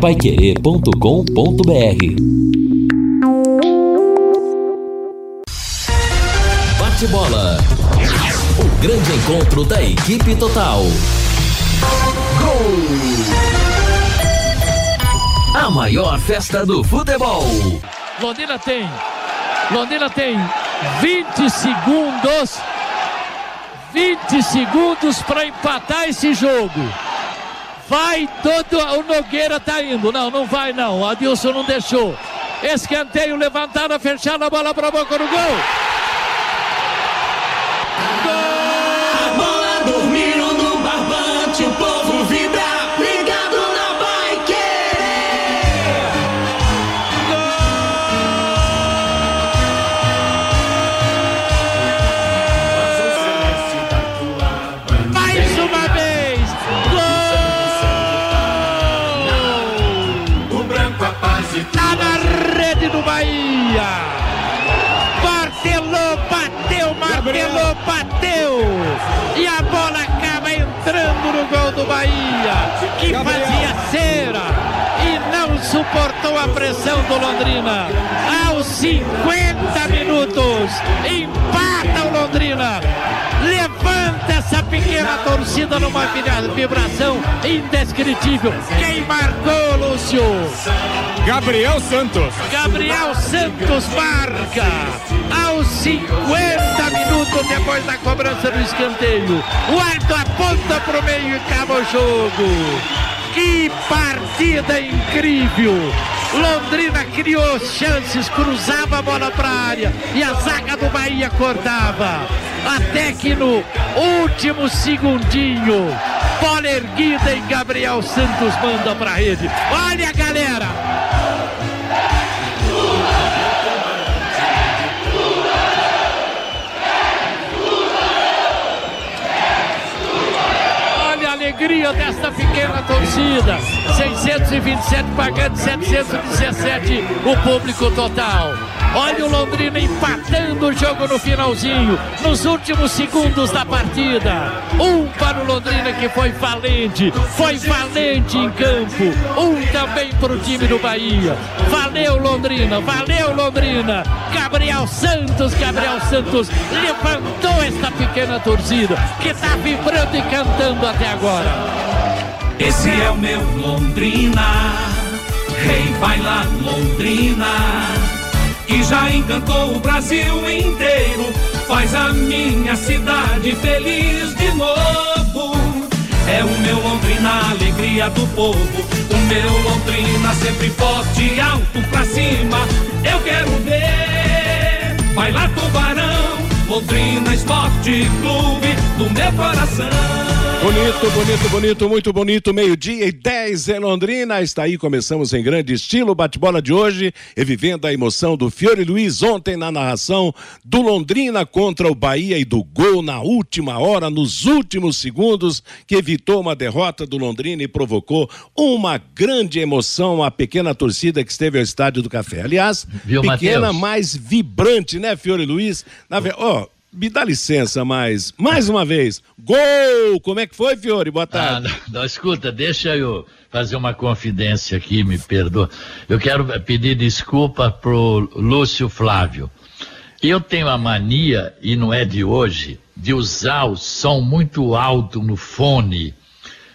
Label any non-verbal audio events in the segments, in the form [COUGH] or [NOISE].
paiquerê.com.br Bate bola. O grande encontro da equipe total. Gol! A maior festa do futebol. Londrina tem. Londrina tem 20 segundos. 20 segundos para empatar esse jogo. Vai todo. O Nogueira tá indo. Não, não vai não. O Adilson não deixou. Escanteio levantada, fechada a bola para a boca gol. Bola acaba entrando no gol do Bahia. Que fazia cera. E não suportou a pressão do Londrina. Aos 50 minutos. Empata o Londrina. Levanta essa pequena torcida numa vibra- vibração indescritível. Quem marcou, Lúcio? Gabriel Santos. Gabriel Santos marca aos 50 minutos depois da cobrança do escanteio. O Arthur aponta pro meio e acaba o jogo. Que partida incrível! Londrina criou chances, cruzava a bola para a área e a zaga do Bahia cortava. Até que no último segundinho, bola erguida e Gabriel Santos manda para a rede. Olha, galera! Alegria desta pequena torcida. 627 pagando 717 o público total. Olha o Londrina empatando o jogo no finalzinho, nos últimos segundos da partida. Um para o Londrina que foi valente, foi valente em campo. Um também para o time do Bahia. Valeu Londrina, valeu Londrina. Gabriel Santos, Gabriel Santos levantou esta pequena torcida que está vibrando e cantando até agora. Esse é o meu Londrina, rei vai lá Londrina, que já encantou o Brasil inteiro, faz a minha cidade feliz de novo. É o meu Londrina, alegria do povo, o meu Londrina sempre forte e alto pra cima. Eu quero ver, vai lá Tubarão, Londrina Esporte Clube do meu coração. Bonito, bonito, bonito, muito bonito. Meio-dia e 10 em Londrina. Está aí, começamos em grande estilo. o Bate-bola de hoje, revivendo a emoção do Fiore Luiz ontem na narração do Londrina contra o Bahia e do gol na última hora, nos últimos segundos, que evitou uma derrota do Londrina e provocou uma grande emoção à pequena torcida que esteve ao Estádio do Café. Aliás, Viu, pequena, Matheus? mais vibrante, né, Fiore Luiz? Na ve... Ó, me dá licença, mas mais uma vez, gol! Como é que foi, Fiore? Boa Ah, tarde. não, não, escuta, deixa eu fazer uma confidência aqui, me perdoa. Eu quero pedir desculpa pro Lúcio Flávio. Eu tenho a mania, e não é de hoje, de usar o som muito alto no fone,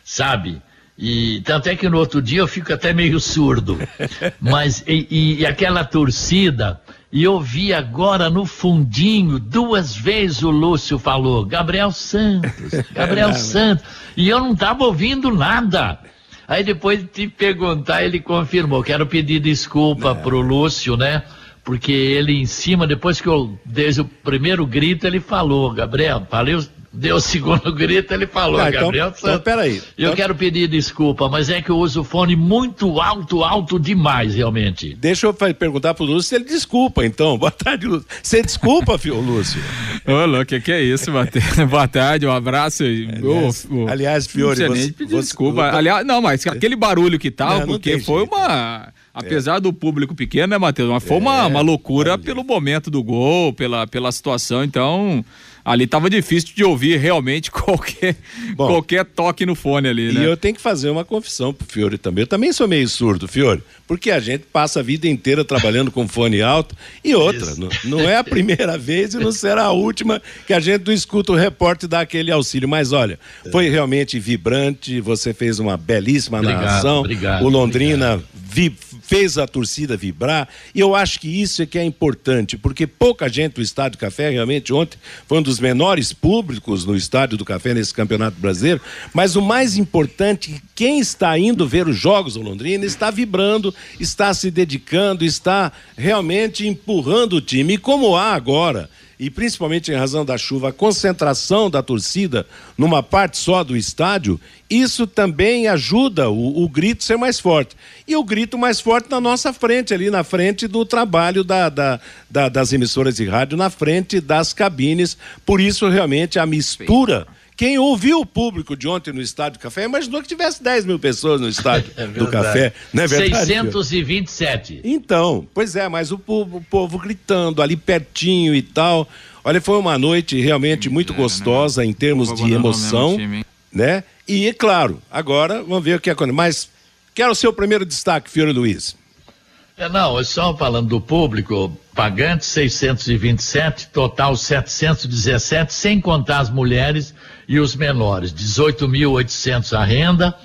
sabe? E tanto é que no outro dia eu fico até meio surdo. [LAUGHS] Mas e, e- e aquela torcida, e eu vi agora no fundinho, duas vezes o Lúcio falou, Gabriel Santos, [LAUGHS] Gabriel Santos. E eu não estava ouvindo nada. Aí depois de te perguntar, ele confirmou. Quero pedir desculpa pro Lúcio, né? Porque ele em cima, depois que eu desde o primeiro grito, ele falou, Gabriel, falei, deu o segundo [LAUGHS] grito, ele falou, Ah, então- Gabriel então, Santos. peraí. Eu Então- quero pedir desculpa, mas é que eu uso o fone muito alto, alto demais, realmente. Deixa eu perguntar pro Lúcio se ele desculpa, então. [LAUGHS] Boa tarde, Lúcio. Você desculpa, filho, Lúcio? Ô, louco, que que é isso, Matheus? [LAUGHS] Boa tarde, um abraço. Aliás- ô, ô, aliás, Fiore, não você- nem pedir você- desculpa. você- Aliás, não, mas aquele barulho que tal, Não, não porque tem foi jeito. uma, Apesar é. do público pequeno, né, Matheus? Mas foi uma, é, uma loucura pelo momento do gol, pela, pela situação. Então, ali tava difícil de ouvir realmente [LAUGHS] qualquer, Bom, qualquer toque no fone ali, né? E eu tenho que fazer uma confissão pro Fiore também. Eu também sou meio surdo, Fiore, porque a gente passa a vida inteira trabalhando com fone alto e outra, não, não, é a primeira vez e não será a última que a gente não escuta o repórter dar aquele auxílio. Mas olha, foi realmente vibrante, você fez uma belíssima obrigado, narração. Obrigado, o Londrina vi, fez a torcida vibrar, e eu acho que isso é que é importante, porque pouca gente do Estádio Café, realmente ontem foi um dos menores públicos no Estádio do Café nesse Campeonato Brasileiro, mas o mais importante, quem está indo ver os jogos do Londrina está vibrando, está se dedicando, está realmente empurrando o time, e como há agora e principalmente em razão da chuva, a concentração da torcida numa parte só do estádio, isso também ajuda o, o grito ser mais forte. E o grito mais forte na nossa frente, ali na frente do trabalho da, da, da, das emissoras de rádio, na frente das cabines. Por isso, realmente, a mistura. Sim quem ouviu o público de ontem no Estádio do Café imaginou que tivesse 10 mil pessoas no Estádio [LAUGHS] é do Café, não é verdade? 627. Então, pois é, mas o povo, o povo gritando ali pertinho e tal. Olha, foi uma noite realmente muito gostosa em termos de emoção, né? E, é claro, agora vamos ver o que acontece. Mas quero o seu primeiro destaque, Fiore Luiz. É, não, só falando do público, pagante 627, total 717, sem contar as mulheres e os menores. 18.800 a renda,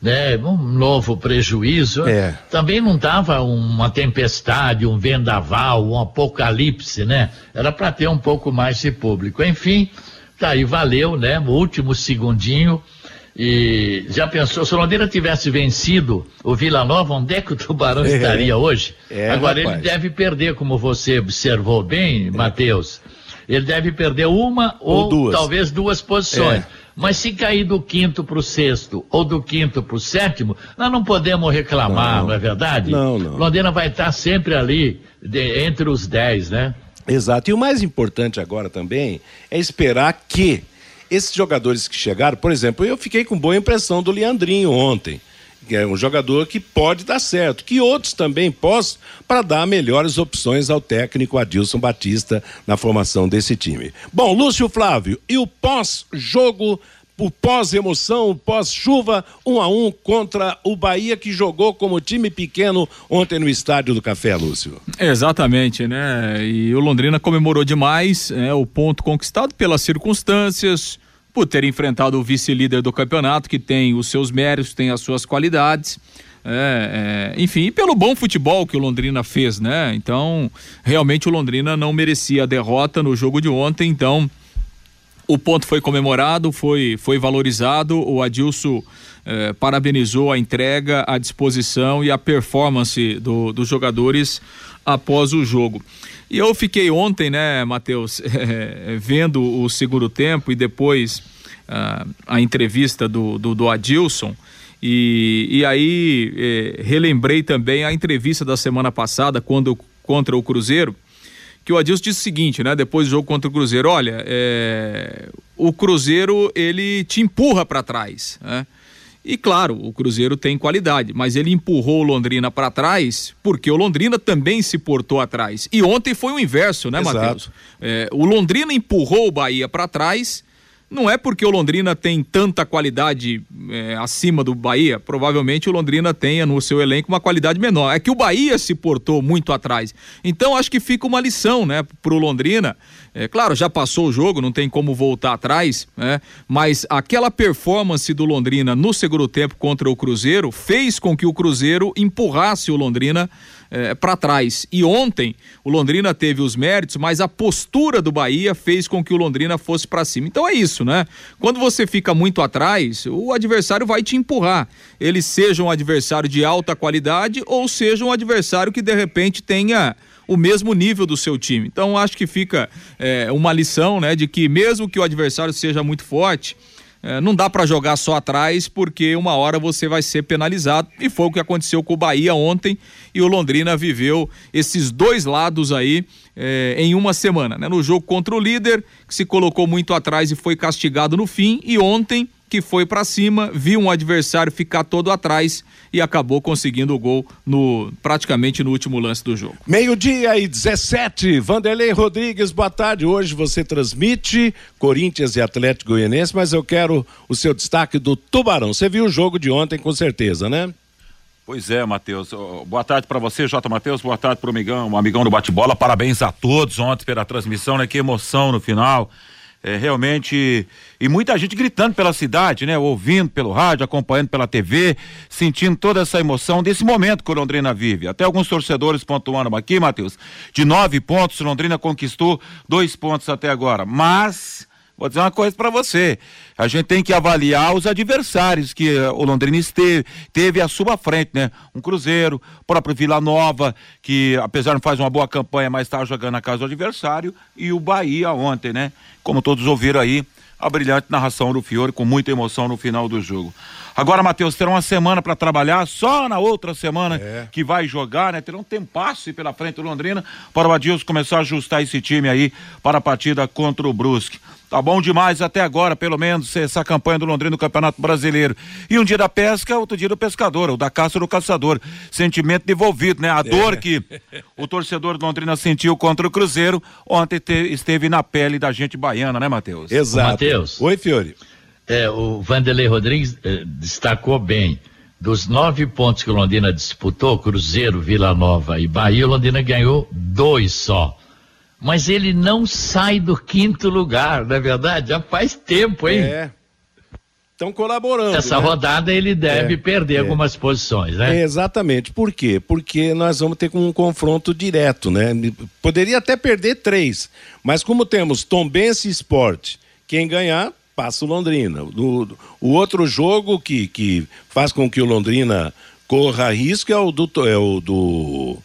né? Um novo prejuízo. É. Também não dava uma tempestade, um vendaval, um apocalipse, né? Era para ter um pouco mais de público. Enfim, tá aí, valeu, né? O último segundinho e já pensou, se o Londrina tivesse vencido o Vila Nova, onde é que o Tubarão é, estaria hoje? É, Agora rapaz. ele deve perder, como você observou bem, é. Matheus. Ele deve perder uma ou, ou duas. talvez duas posições. É. Mas se cair do quinto para o sexto ou do quinto para o sétimo, nós não podemos reclamar, não, não é verdade? Não, não. Londrina vai estar sempre ali de, entre os dez, né? Exato. E o mais importante agora também é esperar que esses jogadores que chegaram, por exemplo, eu fiquei com boa impressão do Leandrinho ontem. É um jogador que pode dar certo, que outros também possam, para dar melhores opções ao técnico Adilson Batista na formação desse time. Bom, Lúcio Flávio, e o pós-jogo o pós-emoção, o pós-chuva, um a um contra o Bahia, que jogou como time pequeno ontem no estádio do Café, Lúcio. Exatamente, né? E o Londrina comemorou demais é, o ponto conquistado pelas circunstâncias, por ter enfrentado o vice-líder do campeonato, que tem os seus méritos, tem as suas qualidades. É, é, enfim, pelo bom futebol que o Londrina fez, né? Então, realmente o Londrina não merecia a derrota no jogo de ontem, então o ponto foi comemorado, foi, foi valorizado, o Adilson eh, parabenizou a entrega, a disposição e a performance do, dos jogadores após o jogo. E eu fiquei ontem, né, Matheus, [LAUGHS] eh, vendo o segundo tempo e depois ah, a entrevista do, do, do Adilson. E, e aí eh, relembrei também a entrevista da semana passada, quando contra o Cruzeiro, que o Adilson disse o seguinte, né? Depois do jogo contra o Cruzeiro, olha, o Cruzeiro ele te empurra para trás, né? E claro, o Cruzeiro tem qualidade, mas ele empurrou o Londrina para trás porque o Londrina também se portou atrás. E ontem foi o inverso, né, Matheus? É, o Londrina empurrou o Bahia para trás não é porque o Londrina tem tanta qualidade é, acima do Bahia, provavelmente o Londrina tenha no seu elenco uma qualidade menor. É que o Bahia se portou muito atrás. Então acho que fica uma lição, né, pro Londrina. É, claro, já passou o jogo, não tem como voltar atrás, né? Mas aquela performance do Londrina no segundo tempo contra o Cruzeiro fez com que o Cruzeiro empurrasse o Londrina é, para trás. E ontem o Londrina teve os méritos, mas a postura do Bahia fez com que o Londrina fosse para cima. Então é isso, né? Quando você fica muito atrás, o adversário vai te empurrar. Ele seja um adversário de alta qualidade ou seja um adversário que de repente tenha o mesmo nível do seu time. Então acho que fica é, uma lição, né, de que mesmo que o adversário seja muito forte, é, não dá para jogar só atrás, porque uma hora você vai ser penalizado. E foi o que aconteceu com o Bahia ontem. E o Londrina viveu esses dois lados aí é, em uma semana. Né? No jogo contra o líder, que se colocou muito atrás e foi castigado no fim. E ontem que foi para cima, viu um adversário ficar todo atrás e acabou conseguindo o gol no praticamente no último lance do jogo. Meio-dia e 17. Vanderlei Rodrigues, boa tarde. Hoje você transmite Corinthians e Atlético Goianense, mas eu quero o seu destaque do Tubarão. Você viu o jogo de ontem com certeza, né? Pois é, Matheus. Boa tarde para você, J. Matheus. Boa tarde para o amigão, um amigão do bate-bola. Parabéns a todos ontem pela transmissão, né? Que emoção no final. É, realmente, e muita gente gritando pela cidade, né? Ouvindo pelo rádio, acompanhando pela TV, sentindo toda essa emoção desse momento que o Londrina vive. Até alguns torcedores pontuando aqui, Matheus, de nove pontos, Londrina conquistou dois pontos até agora. Mas Vou dizer uma coisa para você. A gente tem que avaliar os adversários que uh, o Londrina esteve, teve à sua frente, né? Um Cruzeiro, próprio Vila Nova, que apesar de não fazer uma boa campanha, mas estava jogando na casa do adversário, e o Bahia ontem, né? Como todos ouviram aí, a brilhante narração do Fiore com muita emoção no final do jogo. Agora, Matheus, terá uma semana para trabalhar, só na outra semana é. que vai jogar, né? Terá um tempasse pela frente do Londrina para o Adilson começar a ajustar esse time aí para a partida contra o Brusque. Tá bom demais até agora, pelo menos, essa campanha do Londrina no Campeonato Brasileiro. E um dia da pesca, outro dia do pescador, o da caça do caçador. Sentimento devolvido, né? A é. dor que o torcedor do Londrina sentiu contra o Cruzeiro, ontem te, esteve na pele da gente baiana, né, Matheus? Exato. Matheus. Oi, Fiore. É, o Vanderlei Rodrigues eh, destacou bem. Dos nove pontos que o Londrina disputou, Cruzeiro, Vila Nova e Bahia, o Londrina ganhou dois só mas ele não sai do quinto lugar, não é verdade? Já faz tempo, hein? É. Estão colaborando. Essa né? rodada ele deve é, perder é. algumas posições, né? É, exatamente. Por quê? Porque nós vamos ter um confronto direto, né? Poderia até perder três, mas como temos Tombense e Sport, quem ganhar passa o Londrina. O, o outro jogo que, que faz com que o Londrina corra risco é o do, é o do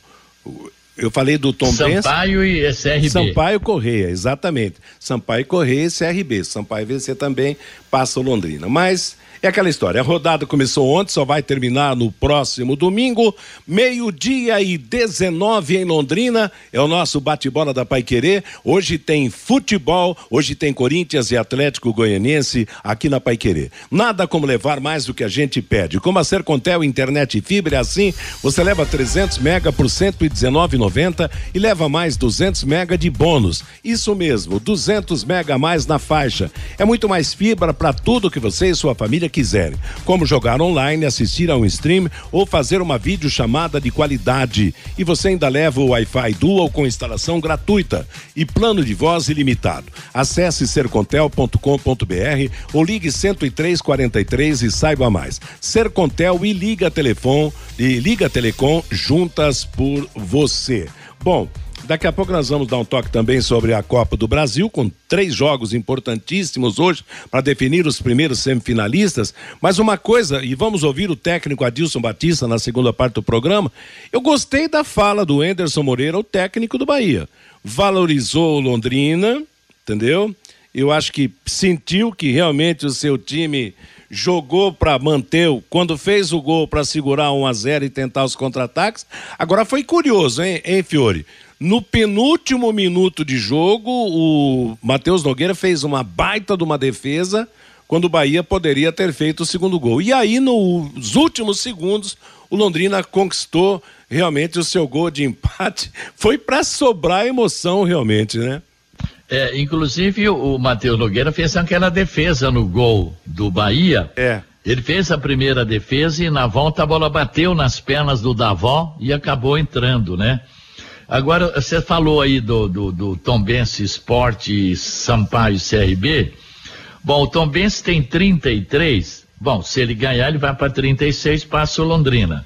eu falei do Tom Sampaio Benz, e CRB. Sampaio Correia, exatamente. Sampaio Correia e CRB. Sampaio VC também passa o Londrina. Mas é aquela história. A rodada começou ontem, só vai terminar no próximo domingo, meio-dia e 19 em Londrina. É o nosso bate-bola da Pai Querer. Hoje tem futebol, hoje tem Corinthians e Atlético Goianiense aqui na Pai Querer. Nada como levar mais do que a gente pede. Como a Sercontel internet e fibra é assim, você leva 300 mega por 119,90 e leva mais 200 mega de bônus. Isso mesmo, 200 mega a mais na faixa. É muito mais fibra para tudo que você e sua família quiserem, como jogar online, assistir a um stream ou fazer uma videochamada de qualidade. E você ainda leva o Wi-Fi Dual com instalação gratuita e plano de voz ilimitado. Acesse sercontel.com.br ou ligue 10343 e saiba mais. Sercontel e Liga Telefone e Liga Telecom juntas por você. Bom, Daqui a pouco nós vamos dar um toque também sobre a Copa do Brasil, com três jogos importantíssimos hoje para definir os primeiros semifinalistas. Mas uma coisa, e vamos ouvir o técnico Adilson Batista na segunda parte do programa. Eu gostei da fala do Enderson Moreira, o técnico do Bahia. Valorizou o Londrina, entendeu? Eu acho que sentiu que realmente o seu time jogou para manter, quando fez o gol para segurar 1 a 0 e tentar os contra-ataques. Agora foi curioso, hein, hein, Fiore? No penúltimo minuto de jogo, o Matheus Nogueira fez uma baita de uma defesa quando o Bahia poderia ter feito o segundo gol. E aí, nos últimos segundos, o Londrina conquistou realmente o seu gol de empate. [LAUGHS] Foi para sobrar emoção, realmente, né? É, inclusive, o Matheus Nogueira fez aquela defesa no gol do Bahia. É. Ele fez a primeira defesa e na volta a bola bateu nas pernas do Davó e acabou entrando, né? Agora, você falou aí do, do, do Tombense Esporte Sampaio CRB. Bom, o Tombense tem 33. Bom, se ele ganhar, ele vai para 36, passa o Londrina.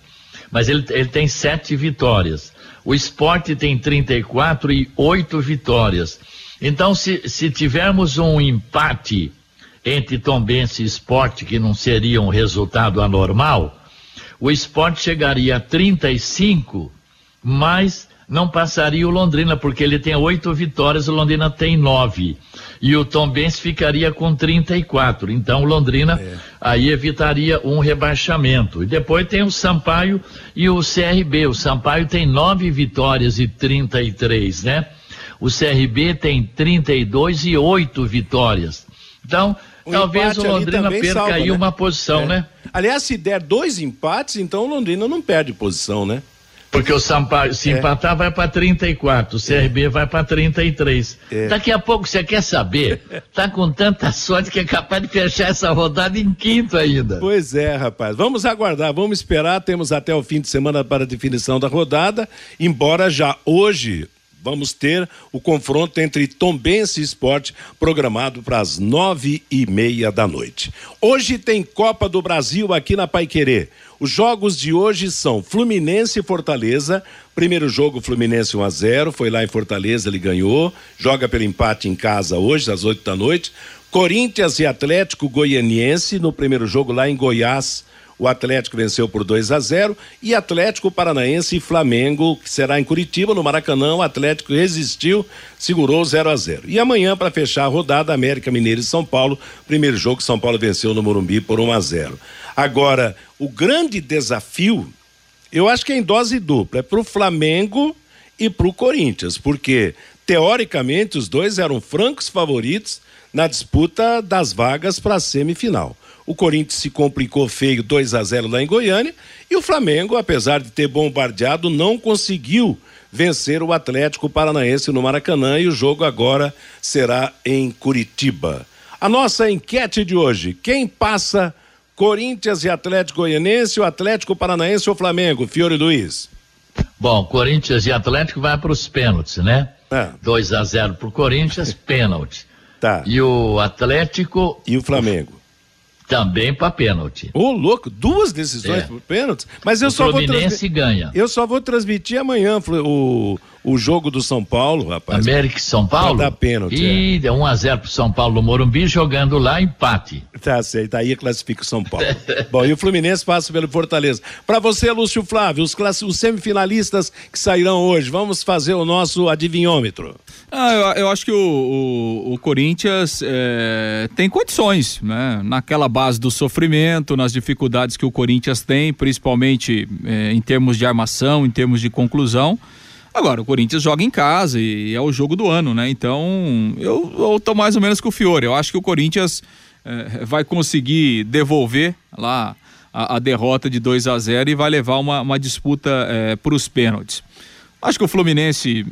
Mas ele, ele tem sete vitórias. O esporte tem 34 e oito vitórias. Então, se, se tivermos um empate entre Tombense e esporte, que não seria um resultado anormal, o esporte chegaria a 35, mas não passaria o Londrina, porque ele tem oito vitórias, o Londrina tem nove. E o Tom Benz ficaria com 34. Então o Londrina é. aí evitaria um rebaixamento. E depois tem o Sampaio e o CRB. O Sampaio tem nove vitórias e 33, né? O CRB tem 32 e oito vitórias. Então, um talvez o Londrina perca salva, aí né? uma posição, É. né? Aliás, se der dois empates, então o Londrina não perde posição, né? Porque o Sampaio, se É. empatar, vai para 34, o CRB vai para 33. É. Daqui a pouco, você quer saber? Tá com tanta sorte que é capaz de fechar essa rodada em quinto ainda. Pois é, rapaz. Vamos aguardar, vamos esperar. Temos até o fim de semana para a definição da rodada. Embora já hoje vamos ter o confronto entre Tombense e Esporte programado para as nove e meia da noite. Hoje tem Copa do Brasil aqui na Paiquerê. Os jogos de hoje são Fluminense e Fortaleza. Primeiro jogo, Fluminense 1 a 0 Foi lá em Fortaleza, ele ganhou. Joga pelo empate em casa hoje, às 8 da noite. Corinthians e Atlético Goianiense. No primeiro jogo lá em Goiás, o Atlético venceu por 2 a 0 e Atlético Paranaense e Flamengo, que será em Curitiba, no Maracanã, o Atlético resistiu, segurou 0 a 0. E amanhã, para fechar a rodada, América Mineiro e São Paulo. Primeiro jogo, São Paulo venceu no Morumbi por 1 a 0. Agora, o grande desafio, eu acho que é em dose dupla, é para o Flamengo e para o Corinthians, porque teoricamente os dois eram francos favoritos na disputa das vagas para a semifinal. O Corinthians se complicou feio 2 a 0 lá em Goiânia e o Flamengo, apesar de ter bombardeado, não conseguiu vencer o Atlético Paranaense no Maracanã e o jogo agora será em Curitiba. A nossa enquete de hoje: quem passa Corinthians e Atlético Goianense, o Atlético Paranaense ou Flamengo? Fiore Luiz. Bom, Corinthians e Atlético vai para os pênaltis, né? É. 2 a 0 pro Corinthians, [LAUGHS] pênalti. Tá. E o Atlético E o Flamengo? também para pênalti. Ô, louco, duas decisões É. por pênaltis. Mas eu O só vou Fluminense transmitir. ganha. Eu só vou transmitir amanhã o, o jogo do São Paulo, rapaz. América e São Paulo? Pra dar pênalti, E deu 1 a 0 pro São Paulo no Morumbi, jogando lá, empate. Tá certo, aí classifica o São Paulo. [LAUGHS] Bom, e o Fluminense passa pelo Fortaleza. Para você, Lúcio Flávio, os, classi- os semifinalistas que sairão hoje, vamos fazer o nosso adivinhômetro. Ah, eu, eu acho que o, o- o Corinthians é, tem condições, né? Naquela base do sofrimento, nas dificuldades que o Corinthians tem, principalmente é, em termos de armação, em termos de conclusão. Agora, o Corinthians joga em casa e é o jogo do ano, né? Então, eu, eu tô mais ou menos com o Fiore. Eu acho que o Corinthians é, vai conseguir devolver lá a, a derrota de 2 a 0 e vai levar uma, uma disputa para os pênaltis. Acho que o Fluminense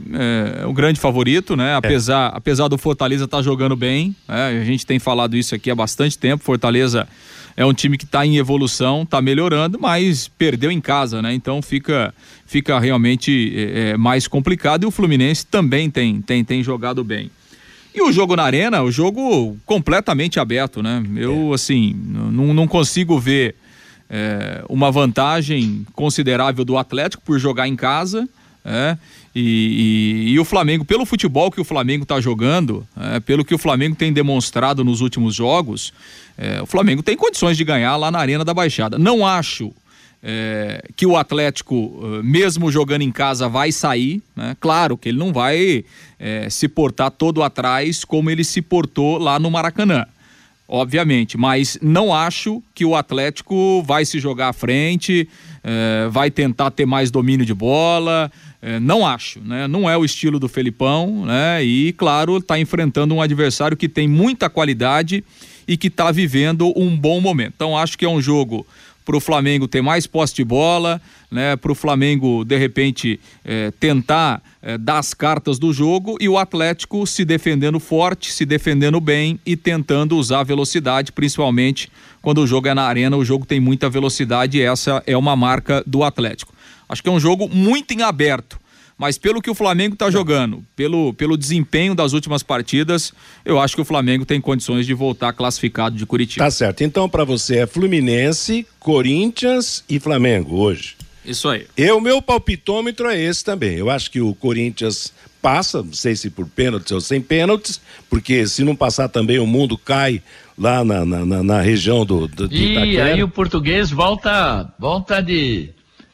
é o grande favorito, né? Apesar, apesar do Fortaleza estar jogando bem, né? a gente tem falado isso aqui há bastante tempo. Fortaleza é um time que está em evolução, está melhorando, mas perdeu em casa, né? Então fica, fica realmente é, é, mais complicado. E o Fluminense também tem, tem, tem jogado bem. E o jogo na arena, o jogo completamente aberto, né? Eu, assim, não, não consigo ver é, uma vantagem considerável do Atlético por jogar em casa. É, e, e, e, o Flamengo, pelo futebol que o Flamengo está jogando, é, pelo que o Flamengo tem demonstrado nos últimos jogos, é, o Flamengo tem condições de ganhar lá na Arena da Baixada. Não acho é, que o Atlético, mesmo jogando em casa, vai sair. Né? Claro que ele não vai é, se portar todo atrás como ele se portou lá no Maracanã obviamente, mas não acho que o Atlético vai se jogar à frente, é, vai tentar ter mais domínio de bola, é, não acho, né? Não é o estilo do Felipão, né? E claro, está enfrentando um adversário que tem muita qualidade e que está vivendo um bom momento. Então acho que é um jogo para o Flamengo ter mais posse de bola, né? Para o Flamengo de repente é, tentar é, dar as cartas do jogo e o Atlético se defendendo forte, se defendendo bem e tentando usar velocidade, principalmente quando o jogo é na arena, o jogo tem muita velocidade e essa é uma marca do Atlético. Acho que é um jogo muito em aberto. Mas pelo que o Flamengo está jogando, pelo, pelo desempenho das últimas partidas, eu acho que o Flamengo tem condições de voltar classificado de Curitiba. Tá certo. Então, para você é Fluminense, Corinthians e Flamengo hoje. Isso aí. Eu, meu palpitômetro é esse também. Eu acho que o Corinthians passa, não sei se por pênaltis ou sem pênaltis, porque se não passar também o mundo cai lá na, na, na, na região do, do de E Itaquera. aí o português volta, volta de,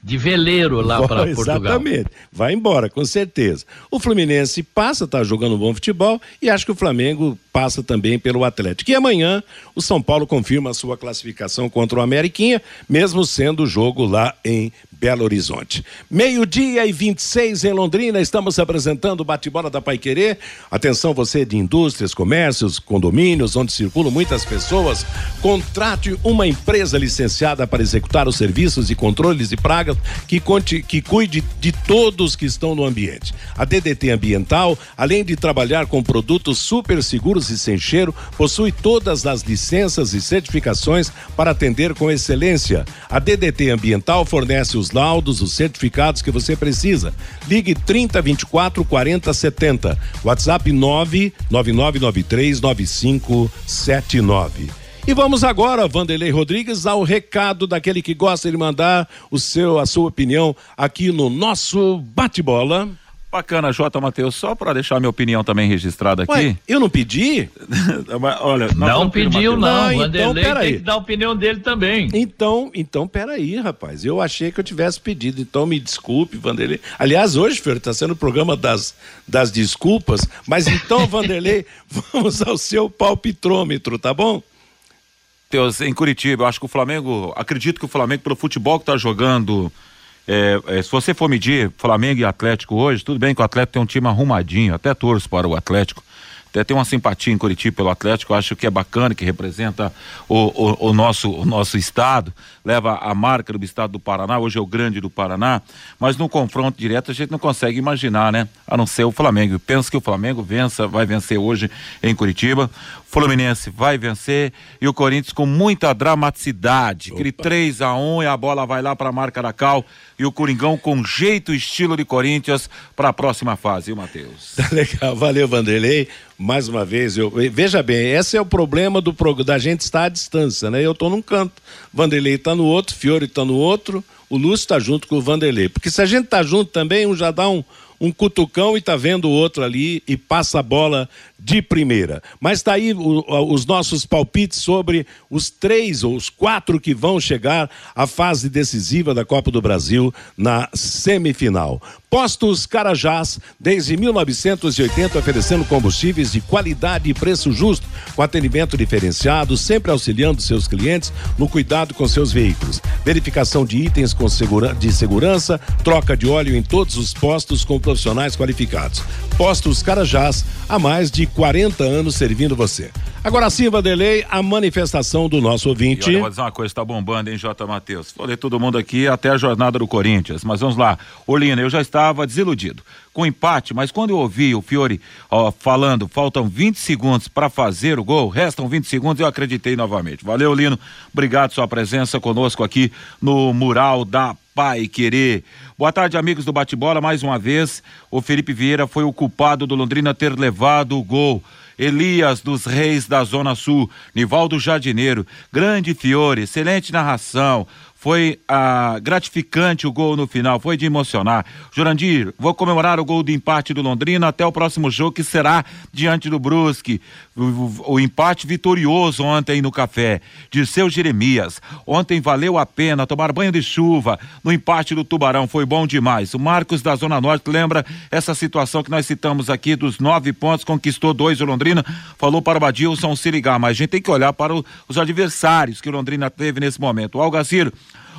de veleiro lá para Portugal. Exatamente. Vai embora, com certeza. O Fluminense passa, tá jogando um bom futebol e acho que o Flamengo passa também pelo Atlético. E amanhã o São Paulo confirma a sua classificação contra o Ameriquinha, mesmo sendo o jogo lá em Belo Horizonte. Meio-dia e 26 em Londrina, estamos apresentando o bate-bola da Pai Querer. Atenção, você de indústrias, comércios, condomínios, onde circulam muitas pessoas, contrate uma empresa licenciada para executar os serviços de controles de pragas que, conte, que cuide de todos que estão no ambiente. A DDT Ambiental, além de trabalhar com produtos super seguros e sem cheiro, possui todas as licenças e certificações para atender com excelência. A DDT Ambiental fornece os laudos, os certificados que você precisa. Ligue 30 24 40 70. WhatsApp 99993 9579. E vamos agora, Vanderlei Rodrigues, ao recado daquele que gosta de mandar o seu, a sua opinião aqui no nosso bate-bola. Bacana, J. Matheus, só para deixar minha opinião também registrada aqui. Ué, eu não pedi? [LAUGHS] Olha, não pediu, não. não. Então, peraí. tem que dar a opinião dele também. Então, então, peraí, rapaz. Eu achei que eu tivesse pedido, então me desculpe, Vanderlei. Aliás, hoje, Fer, está sendo o programa das, das desculpas, mas então, [LAUGHS] Vanderlei, vamos ao seu palpitrômetro, tá bom? Deus, em Curitiba, eu acho que o Flamengo, acredito que o Flamengo, pelo futebol que está jogando é, é, se você for medir Flamengo e Atlético hoje, tudo bem que o Atlético tem um time arrumadinho, até torço para o Atlético. Até tem uma simpatia em Curitiba pelo Atlético, acho que é bacana, que representa o, o, o, nosso, o nosso estado, leva a marca do estado do Paraná, hoje é o grande do Paraná, mas no confronto direto a gente não consegue imaginar, né? A não ser o Flamengo. Eu penso que o Flamengo vença, vai vencer hoje em Curitiba. Fluminense vai vencer e o Corinthians com muita dramaticidade. Opa. Aquele 3 a 1 e a bola vai lá para a marca da Cal e o Coringão com jeito estilo de Corinthians para a próxima fase, viu, Matheus? Tá [LAUGHS] legal, valeu, Vanderlei. Mais uma vez, eu veja bem, esse é o problema do da gente estar à distância, né? Eu estou num canto, Vanderlei está no outro, Fiore está no outro, o Lúcio está junto com o Vanderlei. Porque se a gente está junto também, um já dá um, um cutucão e tá vendo o outro ali e passa a bola de primeira. Mas tá aí o, os nossos palpites sobre os três ou os quatro que vão chegar à fase decisiva da Copa do Brasil na semifinal. Postos Carajás, desde 1980, oferecendo combustíveis de qualidade e preço justo, com atendimento diferenciado, sempre auxiliando seus clientes no cuidado com seus veículos. Verificação de itens com segura, de segurança, troca de óleo em todos os postos com profissionais qualificados. Postos Carajás, há mais de 40 anos servindo você. Agora sim, Vanderlei, a manifestação do nosso ouvinte. E olha, vou dizer uma coisa, está bombando, hein, J. Matheus? Falei todo mundo aqui até a jornada do Corinthians, mas vamos lá. Olina, eu já estava desiludido com empate, mas quando eu ouvi o Fiore ó, falando, faltam 20 segundos para fazer o gol, restam 20 segundos, eu acreditei novamente. Valeu, Lino. Obrigado sua presença conosco aqui no mural da Pai Querer. Boa tarde, amigos do Bate-Bola. Mais uma vez, o Felipe Vieira foi o culpado do Londrina ter levado o gol. Elias dos Reis da Zona Sul, Nivaldo Jardineiro, grande Fiore, excelente narração. Foi ah, gratificante o gol no final, foi de emocionar. Jurandir, vou comemorar o gol de empate do Londrina até o próximo jogo, que será diante do Brusque. O, o, o empate vitorioso ontem no café, de seu Jeremias. Ontem valeu a pena tomar banho de chuva no empate do Tubarão, foi bom demais. O Marcos da Zona Norte lembra essa situação que nós citamos aqui dos nove pontos, conquistou dois o Londrina, falou para o Badilson se ligar, mas a gente tem que olhar para o, os adversários que o Londrina teve nesse momento. O Algacir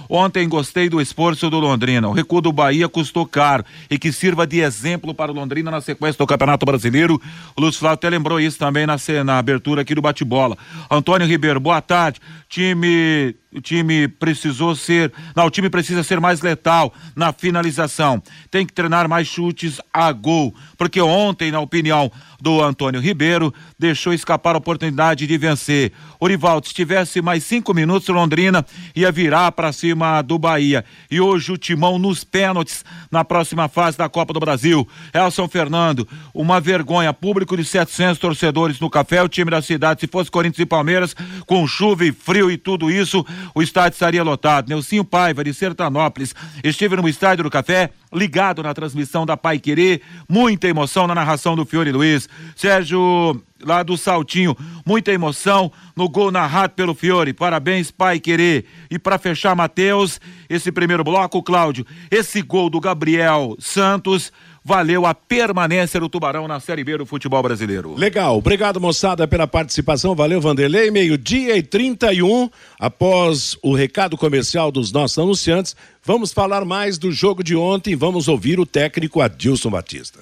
Ontem gostei do esforço do Londrina. O recuo do Bahia custou caro e que sirva de exemplo para o Londrina na sequência do Campeonato Brasileiro. O Lúcio Flávio até lembrou isso também na, na abertura aqui do bate-bola. Antônio Ribeiro, boa tarde. Time o time precisou ser. Não, o time precisa ser mais letal na finalização. Tem que treinar mais chutes a gol. Porque ontem, na opinião do Antônio Ribeiro, deixou escapar a oportunidade de vencer. Orivaldo, se tivesse mais cinco minutos, Londrina ia virar para cima do Bahia. E hoje o timão nos pênaltis na próxima fase da Copa do Brasil. Elson Fernando, uma vergonha. Público de 700 torcedores no café, o time da cidade. Se fosse Corinthians e Palmeiras, com chuva e frio e tudo isso, o estádio estaria lotado. Neucinho Paiva, de Sertanópolis, estive no estádio do Café, ligado na transmissão da Pai Querer, muita emoção na narração do Fiore Luiz. Sérgio, lá do Saltinho, muita emoção no gol narrado pelo Fiore. Parabéns, Pai Querer. E para fechar, Matheus, esse primeiro bloco, Cláudio, esse gol do Gabriel Santos valeu a permanência do Tubarão na Série B do futebol brasileiro. Legal, obrigado moçada pela participação, valeu Vanderlei, meio-dia e 31, após o recado comercial dos nossos anunciantes, vamos falar mais do jogo de ontem, vamos ouvir o técnico Adilson Batista.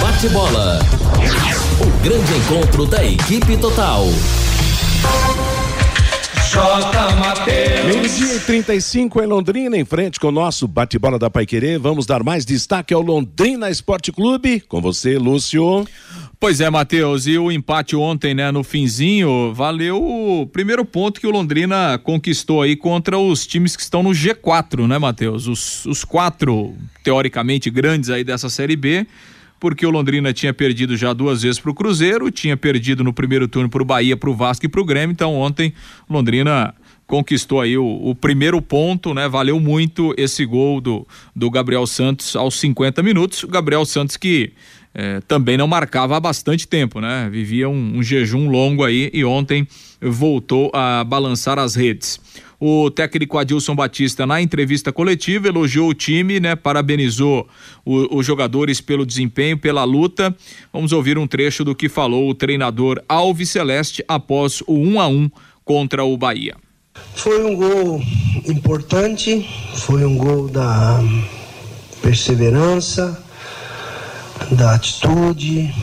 Bate bola. O grande encontro da equipe total. Meio-dia e 35 em Londrina, em frente com o nosso bate-bola da Paiquerê. Vamos dar mais destaque ao Londrina Esporte Clube. Com você, Lúcio. Pois é, Matheus, e o empate ontem, né, no finzinho, valeu o primeiro ponto que o Londrina conquistou aí contra os times que estão no G4, né, Matheus? Os, os quatro, teoricamente, grandes aí dessa Série B porque o Londrina tinha perdido já duas vezes para o Cruzeiro, tinha perdido no primeiro turno para o Bahia, para o Vasco e para o Grêmio. Então ontem Londrina conquistou aí o, o, primeiro ponto, né? Valeu muito esse gol do, do Gabriel Santos aos 50 minutos. O Gabriel Santos que eh, também não marcava há bastante tempo, né? Vivia um, um jejum longo aí e ontem voltou a balançar as redes. O técnico Adilson Batista, na entrevista coletiva, elogiou o time, né? Parabenizou os jogadores pelo desempenho, pela luta. Vamos ouvir um trecho do que falou o treinador Alves Celeste após o 1 a 1 contra o Bahia. Foi um gol importante, foi um gol da perseverança, da atitude,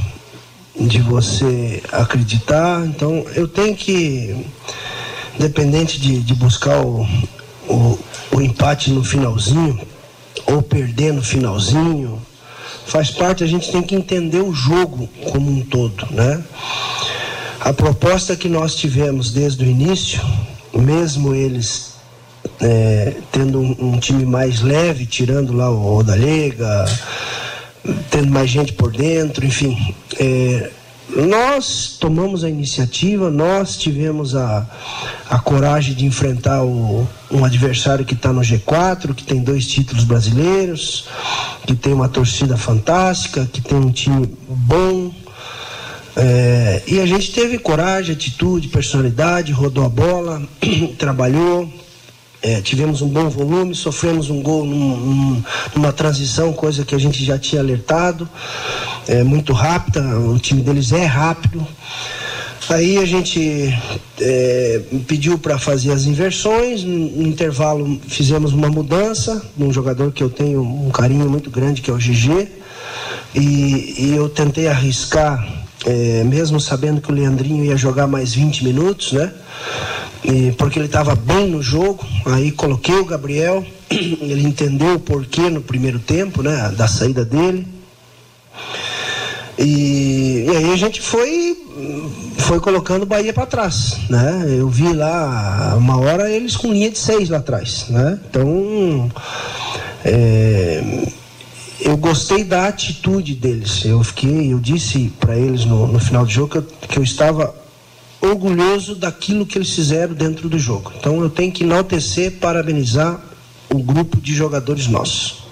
de você acreditar. Então eu tenho que independente de, de buscar o, o, o empate no finalzinho, ou perder no finalzinho, faz parte, a gente tem que entender o jogo como um todo, né? A proposta que nós tivemos desde o início, mesmo eles é, tendo um, um, time mais leve, tirando lá o Rodalega, tendo mais gente por dentro, enfim, é, nós tomamos a iniciativa, nós tivemos a, a coragem de enfrentar o, um adversário que está no G4, que tem dois títulos brasileiros, que tem uma torcida fantástica, que tem um time bom. É, e a gente teve coragem, atitude, personalidade, rodou a bola, [CLEARS THROAT] trabalhou, é, tivemos um bom volume, sofremos um gol num, num, numa transição, coisa que a gente já tinha alertado, é, muito rápida, o time deles é rápido. Aí a gente é, pediu para fazer as inversões, no intervalo fizemos uma mudança num jogador que eu tenho um carinho muito grande, que é o GG, e, e eu tentei arriscar, é, mesmo sabendo que o Leandrinho ia jogar mais 20 minutos, né? Porque ele estava bem no jogo. Aí coloquei o Gabriel, [CLEARS THROAT] ele entendeu o porquê no primeiro tempo, né, da saída dele. E, e aí a gente foi foi colocando o Bahia para trás, né? Eu vi lá uma hora eles com linha de seis lá atrás, né? Então é, eu gostei da atitude deles. Eu fiquei, eu disse para eles no, no final do jogo que eu, que eu estava orgulhoso daquilo que eles fizeram dentro do jogo. Então eu tenho que enaltecer, parabenizar o grupo de jogadores nossos.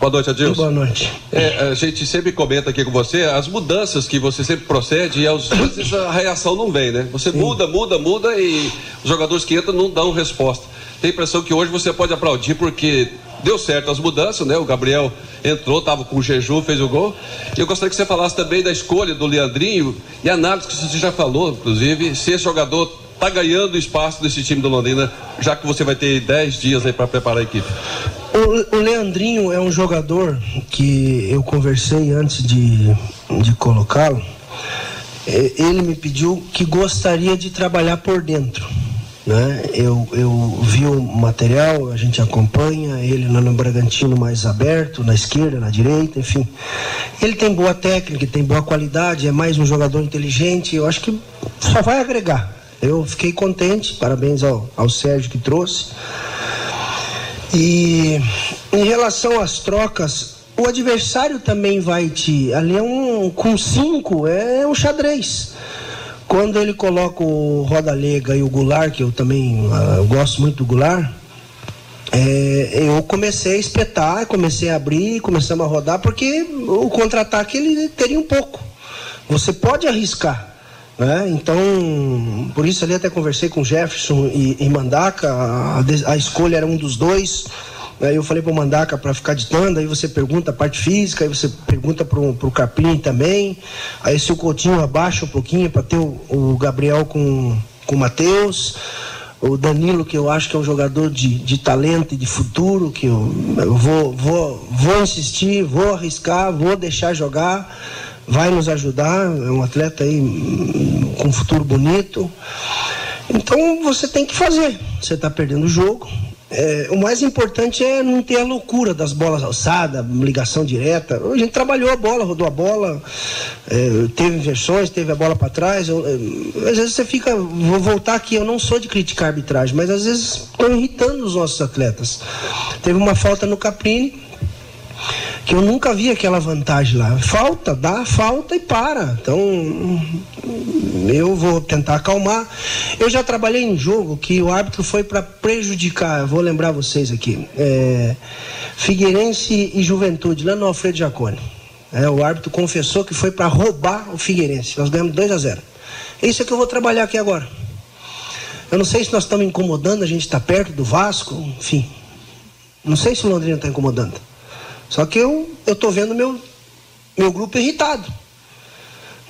Boa noite, Adilson. Boa noite. É, a gente sempre comenta aqui com você as mudanças que você sempre procede e às vezes [COUGHS] a reação não vem, né? Você Sim. muda, muda, muda e os jogadores que entram não dão resposta. Tem a impressão que hoje você pode aplaudir porque deu certo as mudanças, né? O Gabriel entrou, estava com jejum, fez o gol. E eu gostaria que você falasse também da escolha do Leandrinho e a análise que você já falou, inclusive, se esse jogador está ganhando espaço desse time do Londrina, já que você vai ter 10 dias aí para preparar a equipe. O, o, Leandrinho é um jogador que eu conversei antes de, de colocá-lo. É, ele me pediu que gostaria de trabalhar por dentro. Né? Eu, eu vi o material, a gente acompanha ele no Bragantino mais aberto, na esquerda, na direita, enfim. Ele tem boa técnica, tem boa qualidade, é mais um jogador inteligente, eu acho que só vai agregar. Eu fiquei contente, parabéns ao, ao Sérgio que trouxe. E em relação às trocas, o adversário também vai te. Ali é um. Com cinco, é um xadrez. Quando ele coloca o Roda Lega e o Goulart, que eu também uh, gosto muito do Goulart, é, eu comecei a espetar, comecei a abrir, começamos a rodar, porque o contra-ataque ele teria um pouco. Você pode arriscar. Né? Então, por isso ali até conversei com Jefferson e, e Mandaca, a, a, escolha era um dos dois, Aí eu falei pro Mandaca para ficar ditando, aí você pergunta a parte física, aí você pergunta pro, pro Carpini também. Aí se o Coutinho abaixa um pouquinho para ter o, o Gabriel com, com o Matheus o Danilo, que eu acho que é um jogador de, de talento e de futuro, que eu, eu vou, vou, vou insistir, vou arriscar, vou deixar jogar, vai nos ajudar, é um atleta aí com um futuro bonito. Então você tem que fazer. Você está perdendo o jogo, é, o mais importante é não ter a loucura das bolas alçadas, ligação direta. A gente trabalhou a bola, rodou a bola, é, teve inversões, teve a bola para trás. Eu, é, às vezes você fica. Vou voltar aqui, eu não sou de criticar a arbitragem, mas às vezes estão irritando os nossos atletas. Teve uma falta no Caprini que eu nunca vi aquela vantagem lá. Falta, dá falta e para. Então, eu vou tentar acalmar. Eu já trabalhei em jogo que o árbitro foi para prejudicar, vou lembrar vocês aqui, é, Figueirense e Juventude, lá no Alfredo Jacone. É, o árbitro confessou que foi para roubar o Figueirense. Nós ganhamos 2 a 0. É isso que eu vou trabalhar aqui agora. Eu não sei se nós estamos incomodando, a gente está perto do Vasco, enfim. Não sei se o Londrina está incomodando. Só que eu eu tô vendo meu meu grupo irritado.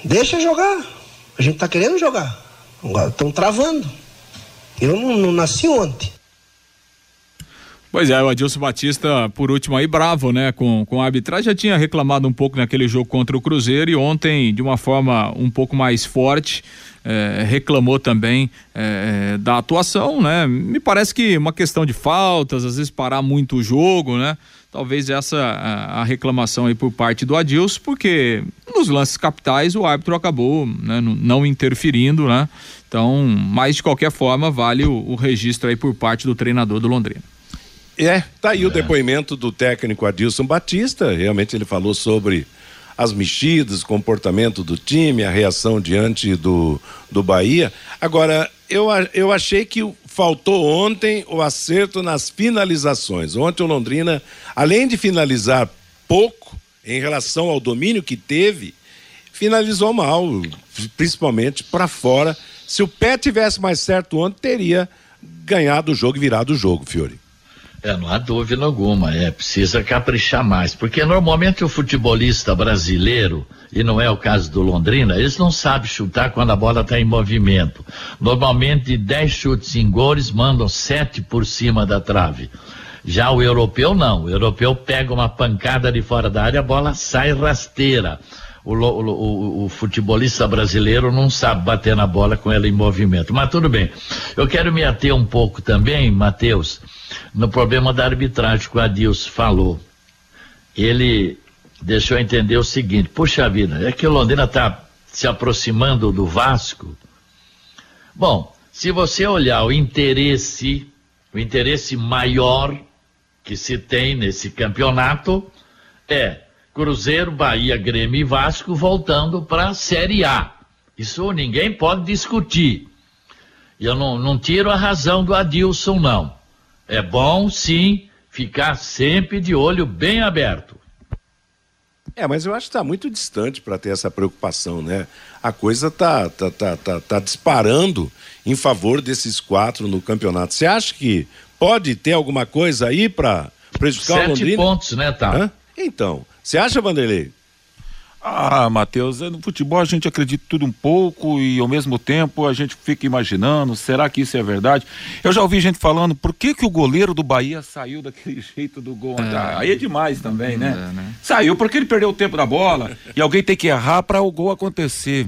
Deixa jogar. A gente tá querendo jogar. Agora estão travando. Eu não, não nasci ontem. Pois é, o Adilson Batista, por último aí, bravo, né, com, com a arbitragem, já tinha reclamado um pouco naquele jogo contra o Cruzeiro e ontem, de uma forma um pouco mais forte, é, reclamou também é, da atuação, né, me parece que uma questão de faltas, às vezes parar muito o jogo, né, talvez essa a, a, reclamação aí por parte do Adilson, porque nos lances capitais o árbitro acabou né, não interferindo, né? Então, mas de qualquer forma vale o, o registro aí por parte do treinador do Londrina. É, tá aí é. o depoimento do técnico Adilson Batista, realmente ele falou sobre as mexidas, comportamento do time, a reação diante do, do Bahia. Agora, eu, eu achei que faltou ontem o acerto nas finalizações. Ontem o Londrina, além de finalizar pouco em relação ao domínio que teve, finalizou mal, principalmente para fora. Se o pé tivesse mais certo ontem, teria ganhado o jogo e virado o jogo, Fiore. É, não há dúvida alguma, é, precisa caprichar mais, porque normalmente o futebolista brasileiro, e não é o caso do Londrina, eles não sabem chutar quando a bola está em movimento. Normalmente, 10 chutes em goles mandam 7 por cima da trave. Já o europeu não, o europeu pega uma pancada de fora da área, a bola sai rasteira. O, o, o, futebolista brasileiro não sabe bater na bola com ela em movimento. Mas tudo bem. Eu quero me ater um pouco também, Matheus, no problema da arbitragem que o Adilson falou. Ele deixou entender o seguinte: puxa vida, é que o Londrina está se aproximando do Vasco. Bom, se você olhar o interesse, o interesse maior que se tem nesse campeonato é Cruzeiro, Bahia, Grêmio e Vasco voltando para a Série A. Isso ninguém pode discutir. Eu não, não tiro a razão do Adilson, não. É bom, sim, ficar sempre de olho bem aberto. É, mas eu acho que está muito distante para ter essa preocupação, né? A coisa tá, tá, tá, tá, tá disparando em favor desses quatro no campeonato. Você acha que pode ter alguma coisa aí para prejudicar Sete o Londrina? Sete pontos, né, tá? Então, você acha, Vanderlei? Ah, Matheus, no futebol a gente acredita tudo um pouco e ao mesmo tempo a gente fica imaginando, será que isso é verdade? Eu já ouvi gente falando, por que que o goleiro do Bahia saiu daquele [LAUGHS] jeito do gol? É. Aí é demais também, né? É, né? Saiu porque ele perdeu o tempo da bola e alguém tem que errar para o gol acontecer.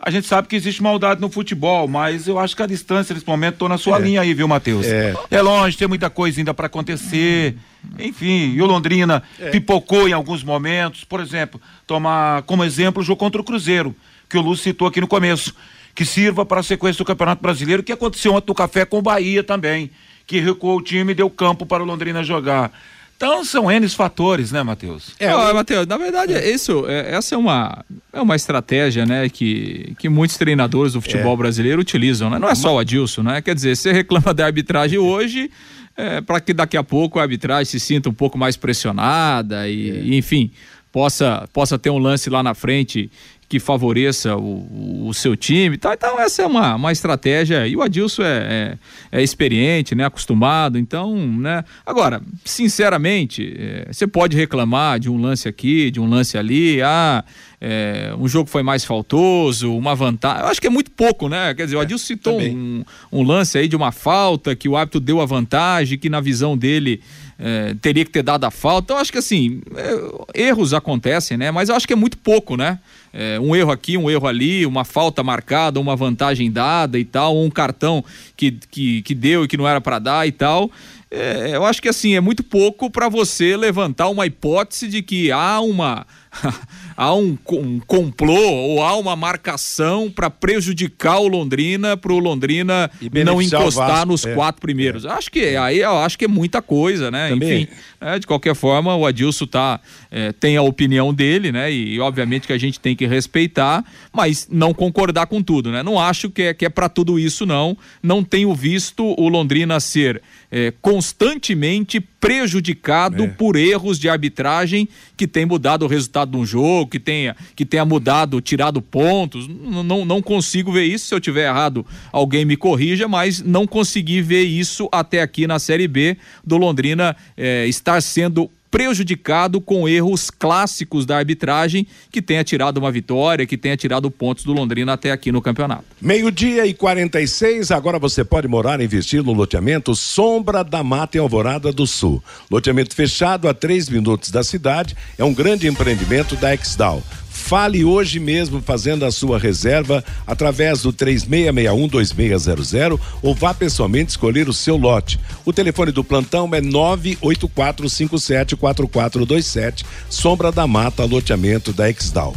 A gente sabe que existe maldade no futebol, mas eu acho que a distância nesse momento tô na sua é. linha aí, viu, Matheus? É. é longe, tem muita coisa ainda para acontecer. Enfim, e o Londrina é. pipocou em alguns momentos. Por exemplo, tomar como exemplo o jogo contra o Cruzeiro, que o Lúcio citou aqui no começo, que sirva para a sequência do Campeonato Brasileiro, que aconteceu ontem no Café com o Bahia também, que recuou o time e deu campo para o Londrina jogar. Então são N fatores, né, Matheus? É, oh, Matheus, na verdade, é. isso, é, essa é uma, é uma estratégia, né, que, que muitos treinadores do futebol é. brasileiro utilizam, né? Não é só o Adilson, né? Quer dizer, você reclama da arbitragem hoje, é, para que daqui a pouco a arbitragem se sinta um pouco mais pressionada e, é. enfim, possa, possa ter um lance lá na frente que favoreça o, o seu time. Tá? Então, essa é uma, uma estratégia. E o Adilson é, é, é experiente, né? acostumado. Então, né? Agora, sinceramente, é, você pode reclamar de um lance aqui, de um lance ali. Ah, é, um jogo foi mais faltoso, uma vantagem. Eu acho que é muito pouco, né? Quer dizer, o Adilson citou um, um, lance aí de uma falta que o árbitro deu a vantagem, que na visão dele é, teria que ter dado a falta. Eu acho que assim, é, erros acontecem, né? Mas eu acho que é muito pouco, né? É, um erro aqui, um erro ali, uma falta marcada, uma vantagem dada e tal, um cartão que, que, que deu e que não era para dar e tal. É, eu acho que assim, é muito pouco para você levantar uma hipótese de que há uma [LAUGHS] há um, um, complô ou há uma marcação para prejudicar o Londrina, para o Londrina não encostar nos é, quatro primeiros. É. Acho que aí eu acho que é muita coisa, né? Também. Enfim, é, de qualquer forma, o Adilson tá, é, tem a opinião dele, né? E obviamente que a gente tem que respeitar, mas não concordar com tudo, né? Não acho que é, que é para tudo isso, não. Não tenho visto o Londrina ser é, constantemente prejudicado é. por erros de arbitragem que tem mudado o resultado de um jogo, que tenha, que tenha mudado, tirado pontos. Não, não consigo ver isso. Se eu tiver errado, alguém me corrija, mas não consegui ver isso até aqui na Série B do Londrina é, estar sendo prejudicado com erros clássicos da arbitragem que tenha tirado uma vitória, que tenha tirado pontos do Londrina até aqui no campeonato. Meio-dia e 46, agora você pode morar e investir no loteamento Sombra da Mata em Alvorada do Sul. Loteamento fechado a três minutos da cidade, é um grande empreendimento da Exdal. Fale hoje mesmo fazendo a sua reserva através do 3661-2600 ou vá pessoalmente escolher o seu lote. O telefone do plantão é 984574427, Sombra da Mata, loteamento da Exdal.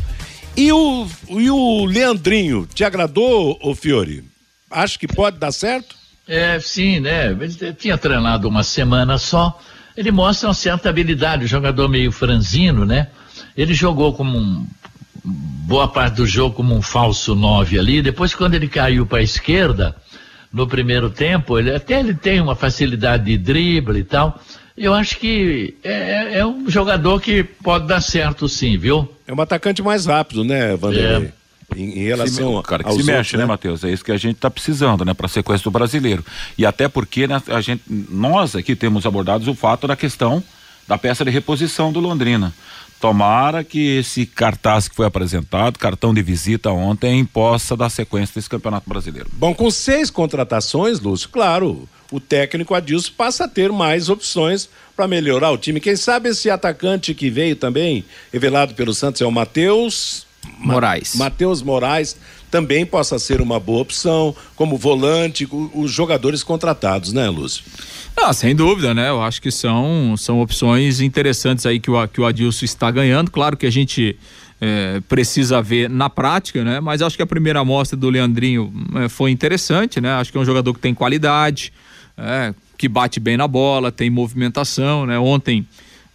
E o, e o Leandrinho, te agradou, ô Fiore? Acho que pode dar certo? É, sim, né? Ele tinha treinado uma semana só. Ele mostra uma certa habilidade, jogador meio franzino, né? Ele jogou como um boa parte do jogo como um falso 9 ali. Depois, quando ele caiu para a esquerda, no primeiro tempo, ele até ele tem uma facilidade de drible e tal. Eu acho que é, é, é um jogador que pode dar certo sim, viu? É um atacante mais rápido, né, Vanderlei? É. Em, em, relação se, cara que se mexe, outros, né, né Matheus? É isso que a gente está precisando, né, para a sequência do brasileiro. E até porque né, a gente, nós aqui temos abordado o fato da questão da peça de reposição do Londrina. Tomara que esse cartaz que foi apresentado, cartão de visita ontem, possa dar sequência desse Campeonato Brasileiro. Bom, com seis contratações, Lúcio, claro, o técnico Adilson passa a ter mais opções para melhorar o time. Quem sabe esse atacante que veio também, revelado pelo Santos, é o Matheus Moraes. Matheus Moraes também possa ser uma boa opção, como volante, os jogadores contratados, né, Lúcio? Ah, sem dúvida, né? Eu acho que são, são opções interessantes aí que o, que o Adilson está ganhando. Claro que a gente é, precisa ver na prática, né? Mas acho que a primeira amostra do Leandrinho é, foi interessante, né? Acho que é um jogador que tem qualidade, é, que bate bem na bola, tem movimentação, né? Ontem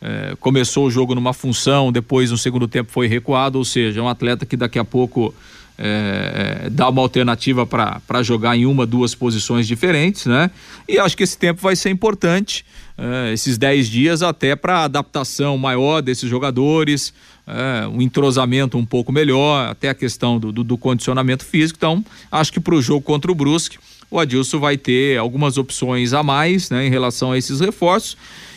é, começou o jogo numa função, depois no segundo tempo foi recuado, ou seja, é um atleta que daqui a pouco é, é dá uma alternativa para jogar em uma, duas posições diferentes, né? E acho que esse tempo vai ser importante, é, esses 10 dias, até para adaptação maior desses jogadores, é, um entrosamento um pouco melhor, até a questão do, do, do condicionamento físico. Então, acho que para o jogo contra o Brusque, o Adilson vai ter algumas opções a mais né, em relação a esses reforços.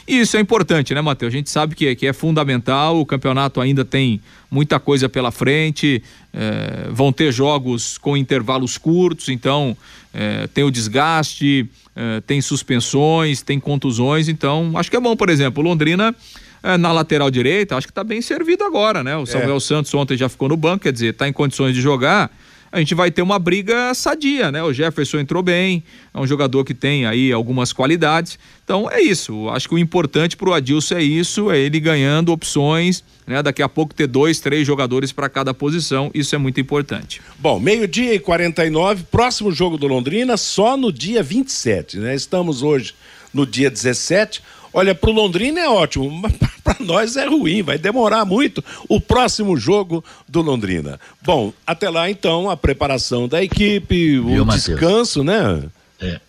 E isso é importante, né, Matheus? A gente sabe que, que é fundamental, o campeonato ainda tem muita coisa pela frente, é, vão ter jogos com intervalos curtos, então é, tem o desgaste, é, tem suspensões, tem contusões, então acho que é bom, por exemplo, Londrina. É, na lateral direita, acho que está bem servido agora, né? O Samuel é. Santos ontem já ficou no banco, quer dizer, está em condições de jogar a gente vai ter uma briga sadia, né? O Jefferson entrou bem, é um jogador que tem aí algumas qualidades. Então é isso. Acho que o importante para o Adilson é isso, é ele ganhando opções, né? Daqui a pouco ter dois, três jogadores para cada posição, isso é muito importante. Bom, meio-dia e 49, próximo jogo do Londrina só no dia 27, né? Estamos hoje no dia 17. Olha, para o Londrina é ótimo, mas para nós é ruim, vai demorar muito o próximo jogo do Londrina. Bom, até lá então a preparação da equipe, o descanso, né? É.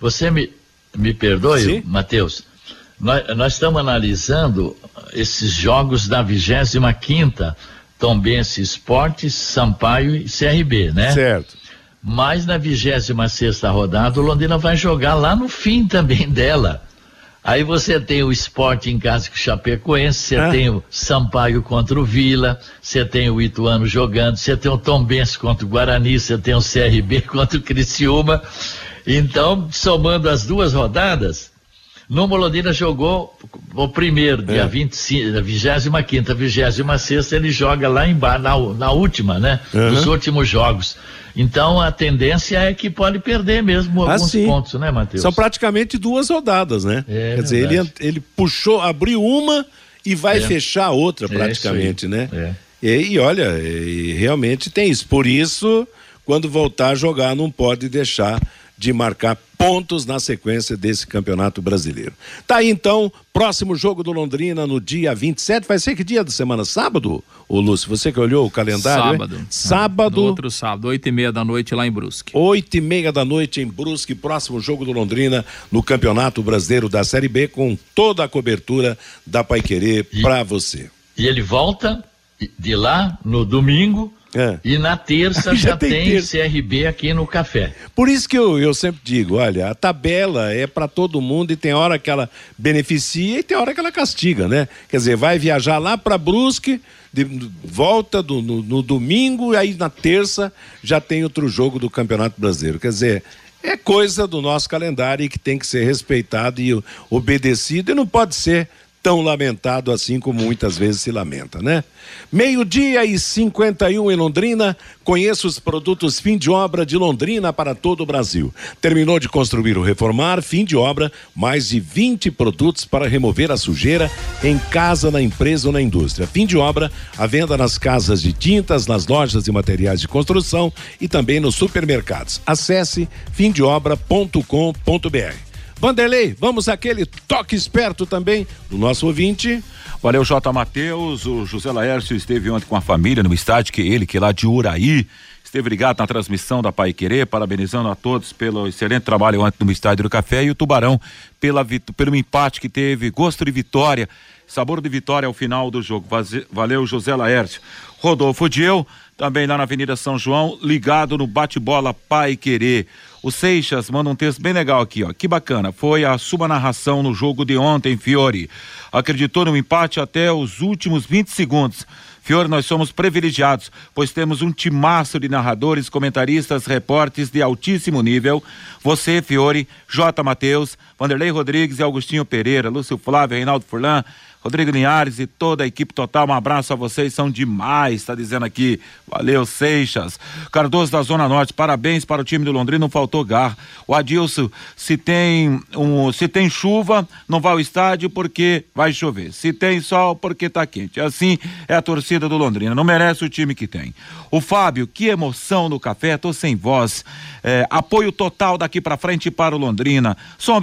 Você me, me perdoe, Matheus? Nós, nós estamos analisando esses jogos da 25 quinta Tombense Esportes, Sampaio e CRB, né? Certo. Mas na 26 sexta rodada, o Londrina vai jogar lá no fim também [LAUGHS] dela. Aí você tem o esporte em casa com o Chapecoense, você Ah. tem o Sampaio contra o Vila, você tem o Ituano jogando, você tem o Tombense contra o Guarani, você tem o CRB [LAUGHS] contra o Criciúma. Então, somando as duas rodadas, Numa Londrina jogou o primeiro, dia É. 25, 25, 26, ele joga lá embaixo, na, na última, né? Uhum. Dos últimos jogos. Então a tendência é que pode perder mesmo Ah, alguns pontos, né, Matheus? São praticamente duas rodadas, né? É Quer dizer, ele, verdade. ele puxou, abriu uma e vai É. fechar a outra É, praticamente, né? É. E, e olha, e realmente tem isso. Por isso, quando voltar a jogar, não pode deixar de marcar pontos na sequência desse campeonato brasileiro. Tá aí então, próximo jogo do Londrina no dia 27. Vai ser que dia da semana? Sábado? Ô Lúcio, você que olhou o calendário? hein? Sábado. Sábado. No outro sábado, oito e meia da noite lá em Brusque. Oito e meia da noite em Brusque, próximo jogo do Londrina no Campeonato Brasileiro da Série B, com toda a cobertura da Paiquerê para você. E ele volta de lá no domingo É. e na terça [LAUGHS] Já já, tem terça. CRB aqui no café. Por isso que eu, eu sempre digo, olha, a tabela é para todo mundo e tem hora que ela beneficia e tem hora que ela castiga, né? Quer dizer, vai viajar lá para Brusque, de- volta do- no, no domingo e aí na terça já tem outro jogo do Campeonato Brasileiro. Quer dizer, é coisa do nosso calendário e que tem que ser respeitado e obedecido e não pode ser tão lamentado assim como muitas vezes se lamenta, né? Meio-dia e 51 em Londrina. Conheça os produtos fim de obra de Londrina para todo o Brasil. Terminou de construir ou reformar, fim de obra, mais de 20 produtos para remover a sujeira em casa, na empresa ou na indústria. Fim de obra, a venda nas casas de tintas, nas lojas de materiais de construção e também nos supermercados. Acesse fimdeobra.com.br. Vanderlei, vamos àquele toque esperto também do nosso ouvinte. Valeu, J. Matheus. O José Laércio esteve ontem com a família no estádio, que ele, que é lá de Uraí, esteve ligado na transmissão da Pai Querer, parabenizando a todos pelo excelente trabalho ontem no Estádio do Café e o Tubarão pela, pelo empate que teve, gosto de vitória, sabor de vitória ao final do jogo. Valeu, José Laércio. Rodolfo Diel, também lá na Avenida São João, ligado no bate-bola Pai Querer. O Seixas manda um texto bem legal aqui, ó. Que bacana. Foi a sua narração no jogo de ontem, Fiore. Acreditou no empate até os últimos 20 segundos. Fiore, nós somos privilegiados, pois temos um timaço de narradores, comentaristas, repórteres de altíssimo nível. Você, Fiore, J. Matheus, Vanderlei Rodrigues e Augustinho Pereira, Lúcio Flávio, Reinaldo Furlan, Rodrigo Linhares e toda a equipe total, um abraço a vocês, são demais, está dizendo aqui. Valeu, Seixas. Cardoso da Zona Norte, parabéns para o time do Londrina, não faltou garra. O Adilson, se tem, um, se tem chuva, não vai ao estádio porque vai chover. Se tem sol, porque tá quente. Assim é a torcida do Londrina, não merece o time que tem. O Fábio, que emoção no café, tô sem voz. É, apoio total daqui para frente para o Londrina. Só uma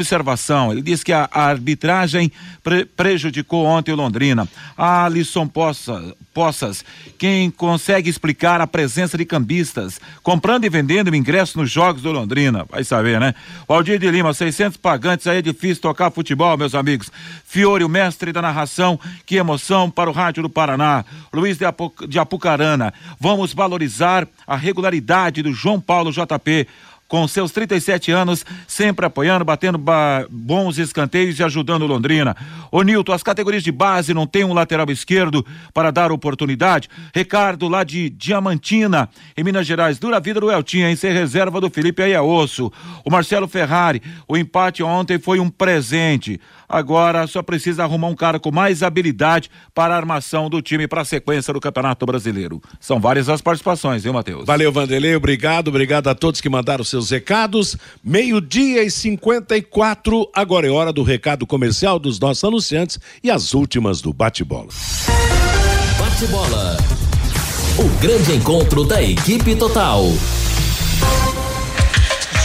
ele diz que a, arbitragem pre- prejudicou ontem o Londrina. A Alisson Poça, Poças, quem consegue explicar a presença de cambistas comprando e vendendo ingresso nos jogos do Londrina? Vai saber, né? O Aldir de Lima, 600 pagantes, aí é difícil tocar futebol, meus amigos. Fiore, o mestre da narração, que emoção para o Rádio do Paraná. Luiz de, de Apucarana, vamos valorizar a regularidade do João Paulo JP com seus 37 anos, sempre apoiando, batendo ba- bons escanteios e ajudando o Londrina. Ô Nilton, as categorias de base não tem um lateral esquerdo para dar oportunidade? Ricardo, lá de Diamantina, em Minas Gerais, dura vida do Eltinha, em ser reserva do Felipe aí é. O Marcelo Ferrari, o empate ontem foi um presente. Agora só precisa arrumar um cara com mais habilidade para a armação do time para a sequência do Campeonato Brasileiro. São várias as participações, viu, Matheus? Valeu, Vanderlei, obrigado, obrigado a todos que mandaram seus recados. Meio-dia e 54, agora é hora do recado comercial dos nossos anunciantes e as últimas do bate-bola. Bate-bola. O grande encontro da equipe total.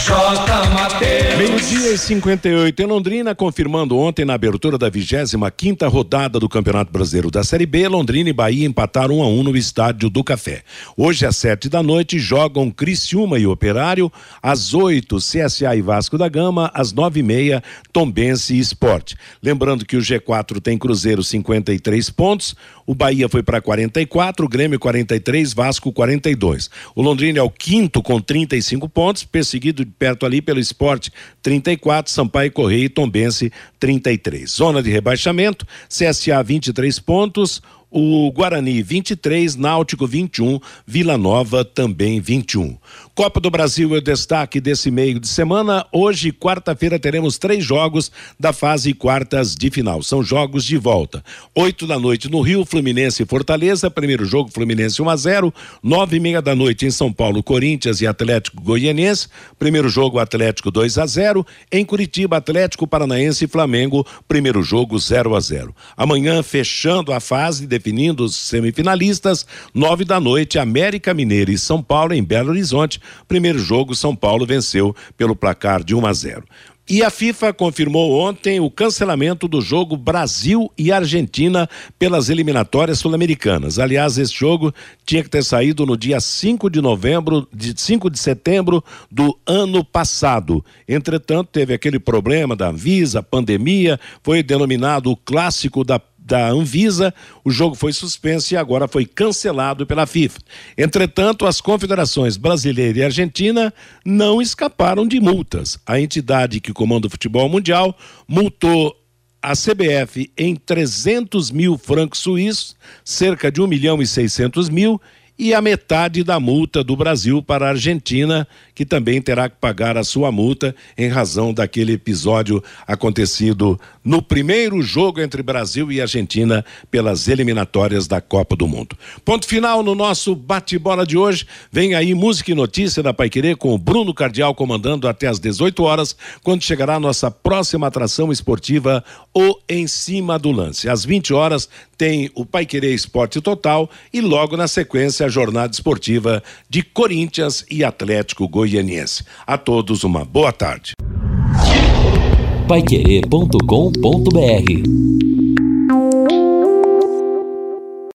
J. Mateus. Meio-dia e 58 em Londrina, confirmando ontem na abertura da 25 quinta rodada do Campeonato Brasileiro da Série B, Londrina e Bahia empataram 1 a 1 no Estádio do Café. Hoje às sete da noite jogam Criciúma e Operário, às 8 CSA e Vasco da Gama, às nove e meia Tombense e Esporte. Lembrando que o G4 tem Cruzeiro 53 pontos, o Bahia foi para 44, o Grêmio 43, Vasco 42. O Londrina é o quinto com 35 pontos, perseguido perto ali pelo Esporte 34, Sampaio Correia e Tombense 33. Zona de rebaixamento, CSA 23 pontos, o Guarani 23, Náutico 21, Vila Nova também 21. Copa do Brasil é o destaque desse meio de semana. Hoje, quarta-feira, teremos três jogos da fase quartas de final. São jogos de volta. Oito da noite no Rio, Fluminense e Fortaleza. Primeiro jogo, Fluminense 1 a 0 Nove e meia da noite em São Paulo, Corinthians e Atlético Goianiense. Primeiro jogo, Atlético 2 a 0 Em Curitiba, Atlético Paranaense e Flamengo. Primeiro jogo, 0 a 0 Amanhã, fechando a fase, definindo os semifinalistas. Nove da noite, América Mineira e São Paulo em Belo Horizonte. Primeiro jogo, São Paulo venceu pelo placar de 1 a 0. E a FIFA confirmou ontem o cancelamento do jogo Brasil e Argentina pelas eliminatórias sul-americanas. Aliás, esse jogo tinha que ter saído no dia 5 de novembro, de 5 de setembro do ano passado. Entretanto, teve aquele problema da Visa, pandemia, foi denominado o clássico da da Anvisa, o jogo foi suspenso e agora foi cancelado pela FIFA. Entretanto, as confederações brasileira e argentina não escaparam de multas. A entidade que comanda o futebol mundial multou a CBF em 300 mil francos suíços, cerca de 1 milhão e 600 mil, e a metade da multa do Brasil para a Argentina, que também terá que pagar a sua multa em razão daquele episódio acontecido no primeiro jogo entre Brasil e Argentina pelas eliminatórias da Copa do Mundo. Ponto final no nosso bate-bola de hoje. Vem aí música e notícia da Paiquerê com o Bruno Cardial comandando até às 18 horas, quando chegará a nossa próxima atração esportiva, o Em Cima do Lance. Às 20 horas tem o Paiquerê Esporte Total e logo na sequência a jornada esportiva de Corinthians e Atlético Goianiense. A todos uma boa tarde paiquerê.com.br